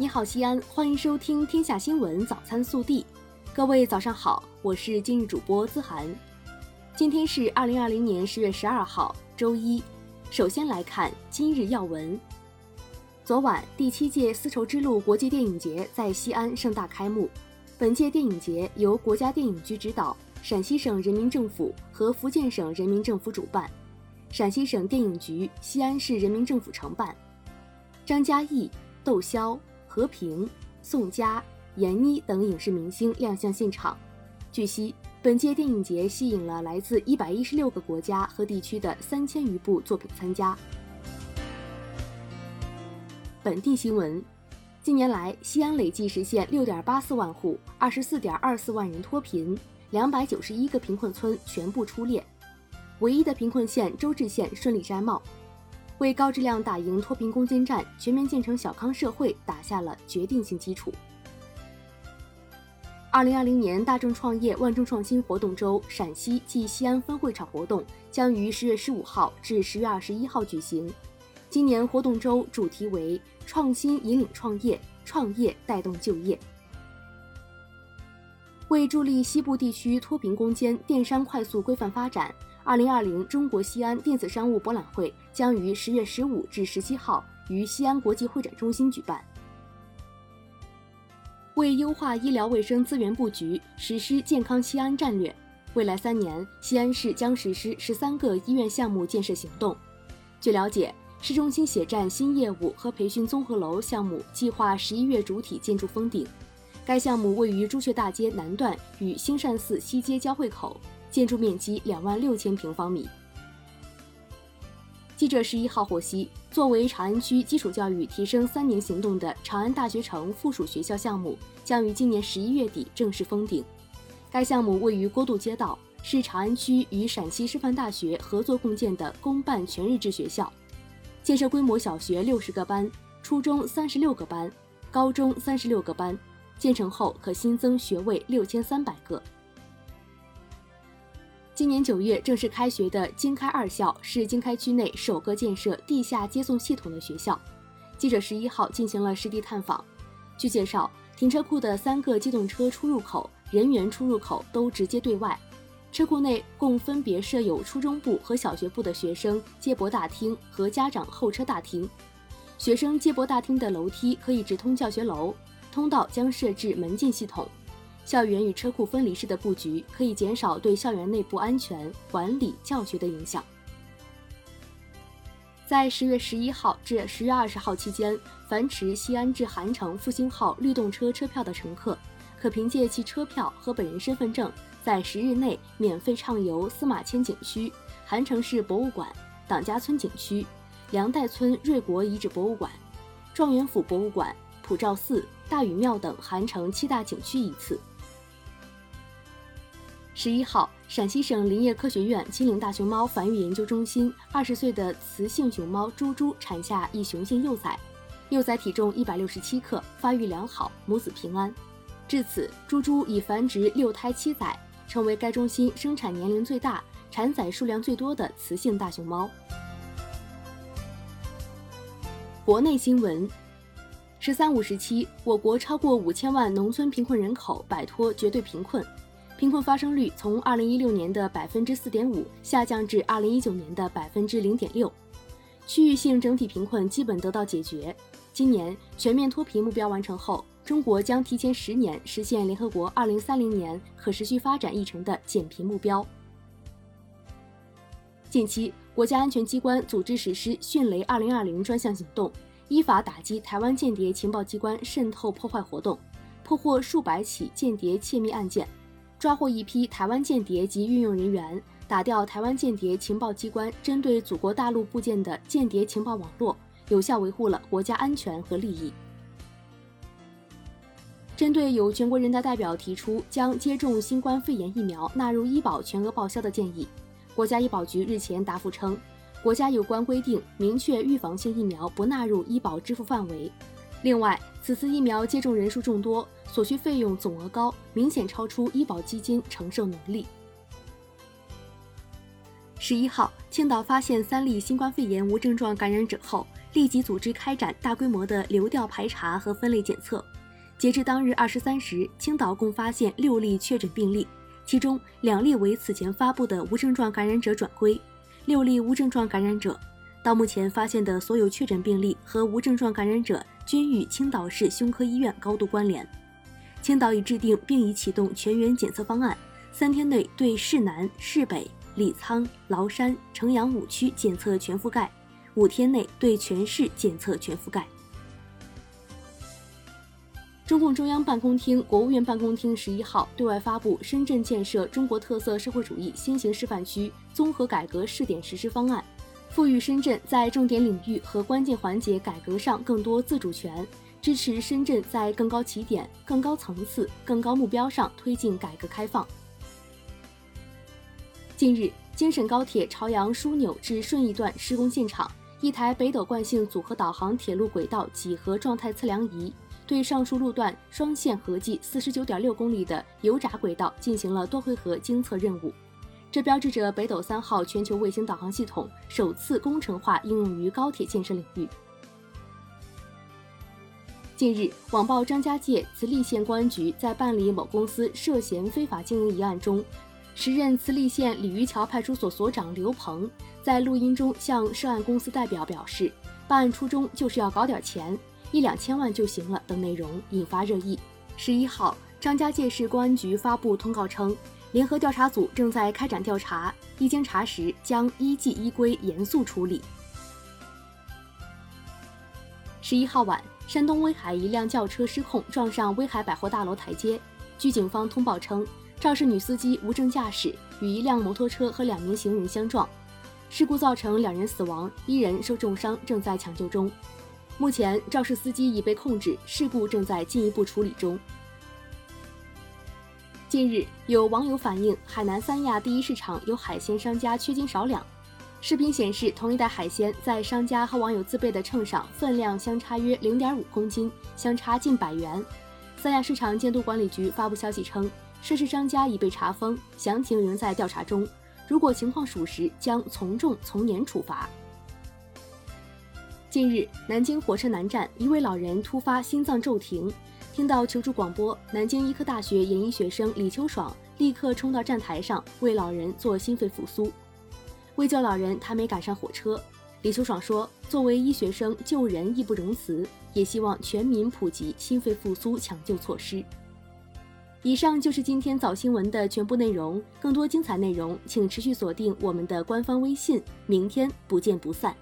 你好，西安，欢迎收听《天下新闻早餐速递》。各位早上好，我是今日主播资涵。今天是二零二零年十月十二号，周一。首先来看今日要闻。昨晚，第七届丝绸之路国际电影节在西安盛大开幕。本届电影节由国家电影局指导，陕西省人民政府和福建省人民政府主办，陕西省电影局、西安市人民政府承办。张嘉译、窦骁。和平、宋佳、闫妮等影视明星亮相现场。据悉，本届电影节吸引了来自一百一十六个国家和地区的三千余部作品参加。本地新闻：近年来，西安累计实现六点八四万户、二十四点二四万人脱贫，两百九十一个贫困村全部出列，唯一的贫困县周至县顺利摘帽。为高质量打赢脱贫攻坚战、全面建成小康社会打下了决定性基础。二零二零年大众创业万众创新活动周陕西暨西安分会场活动将于十月十五号至十月二十一号举行。今年活动周主题为“创新引领创业，创业带动就业”。为助力西部地区脱贫攻坚、电商快速规范发展。二零二零中国西安电子商务博览会将于十月十五至十七号于西安国际会展中心举办。为优化医疗卫生资源布局，实施健康西安战略，未来三年，西安市将实施十三个医院项目建设行动。据了解，市中心血站新业务和培训综合楼项目计划十一月主体建筑封顶。该项目位于朱雀大街南段与兴善寺西街交汇口。建筑面积两万六千平方米。记者十一号获悉，作为长安区基础教育提升三年行动的长安大学城附属学校项目将于今年十一月底正式封顶。该项目位于郭渡街道，是长安区与陕西师范大学合作共建的公办全日制学校，建设规模小学六十个班，初中三十六个班，高中三十六个班，建成后可新增学位六千三百个。今年九月正式开学的经开二校是经开区内首个建设地下接送系统的学校。记者十一号进行了实地探访。据介绍，停车库的三个机动车出入口、人员出入口都直接对外。车库内共分别设有初中部和小学部的学生接驳大厅和家长候车大厅。学生接驳大厅的楼梯可以直通教学楼，通道将设置门禁系统。校园与车库分离式的布局，可以减少对校园内部安全管理、教学的影响。在十月十一号至十月二十号期间，凡持西安至韩城复兴号绿动车车票的乘客，可凭借其车票和本人身份证，在十日内免费畅游司马迁景区、韩城市博物馆、党家村景区、梁代村瑞国遗址博物馆、状元府博物馆、普照寺、大禹庙等韩城七大景区一次。十一号，陕西省林业科学院金陵大熊猫繁育研究中心二十岁的雌性熊猫猪猪产下一雄性幼崽，幼崽体重一百六十七克，发育良好，母子平安。至此，猪猪已繁殖六胎七崽，成为该中心生产年龄最大、产崽数量最多的雌性大熊猫。国内新闻：“十三五”时期，我国超过五千万农村贫困人口摆脱绝对贫困。贫困发生率从二零一六年的百分之四点五下降至二零一九年的百分之零点六，区域性整体贫困基本得到解决。今年全面脱贫目标完成后，中国将提前十年实现联合国二零三零年可持续发展议程的减贫目标。近期，国家安全机关组织实施“迅雷二零二零”专项行动，依法打击台湾间谍情报机关渗透破坏活动，破获数百起间谍窃密案件。抓获一批台湾间谍及运用人员，打掉台湾间谍情报机关针对祖国大陆部件的间谍情报网络，有效维护了国家安全和利益。针对有全国人大代表提出将接种新冠肺炎疫苗纳入医保全额报销的建议，国家医保局日前答复称，国家有关规定明确预防性疫苗不纳入医保支付范围。另外，此次疫苗接种人数众多，所需费用总额高，明显超出医保基金承受能力。十一号，青岛发现三例新冠肺炎无症状感染者后，立即组织开展大规模的流调排查和分类检测。截至当日二十三时，青岛共发现六例确诊病例，其中两例为此前发布的无症状感染者转归，六例无症状感染者。到目前发现的所有确诊病例和无症状感染者均与青岛市胸科医院高度关联。青岛已制定并已启动全员检测方案，三天内对市南、市北。李沧、崂山、城阳五区检测全覆盖，五天内对全市检测全覆盖。中共中央办公厅、国务院办公厅十一号对外发布《深圳建设中国特色社会主义先行示范区综合改革试点实施方案》，赋予深圳在重点领域和关键环节改革上更多自主权，支持深圳在更高起点、更高层次、更高目标上推进改革开放。近日，京沈高铁朝阳枢纽至顺义段施工现场，一台北斗惯性组合导航铁路轨道几何状态测量仪对上述路段双线合计四十九点六公里的油闸轨道进行了多回合精测任务，这标志着北斗三号全球卫星导航系统首次工程化应用于高铁建设领域。近日，网曝张家界慈利县公安局在办理某公司涉嫌非法经营一案中。时任慈利县鲤鱼桥派出所所长刘鹏在录音中向涉案公司代表表示，办案初衷就是要搞点钱，一两千万就行了等内容引发热议。十一号，张家界市公安局发布通告称，联合调查组正在开展调查，一经查实将依纪依规严肃处理。十一号晚，山东威海一辆轿车失控撞上威海百货大楼台阶，据警方通报称。肇事女司机无证驾驶，与一辆摩托车和两名行人相撞，事故造成两人死亡，一人受重伤，正在抢救中。目前肇事司机已被控制，事故正在进一步处理中。近日，有网友反映，海南三亚第一市场有海鲜商家缺斤少两。视频显示，同一袋海鲜在商家和网友自备的秤上，分量相差约零点五公斤，相差近百元。三亚市场监督管理局发布消息称。涉事商家已被查封，详情仍在调查中。如果情况属实，将从重从严处罚。近日，南京火车南站一位老人突发心脏骤停，听到求助广播，南京医科大学研一学生李秋爽立刻冲到站台上为老人做心肺复苏。为救老人，他没赶上火车。李秋爽说：“作为医学生，救人义不容辞，也希望全民普及心肺复苏抢救措施。”以上就是今天早新闻的全部内容。更多精彩内容，请持续锁定我们的官方微信。明天不见不散。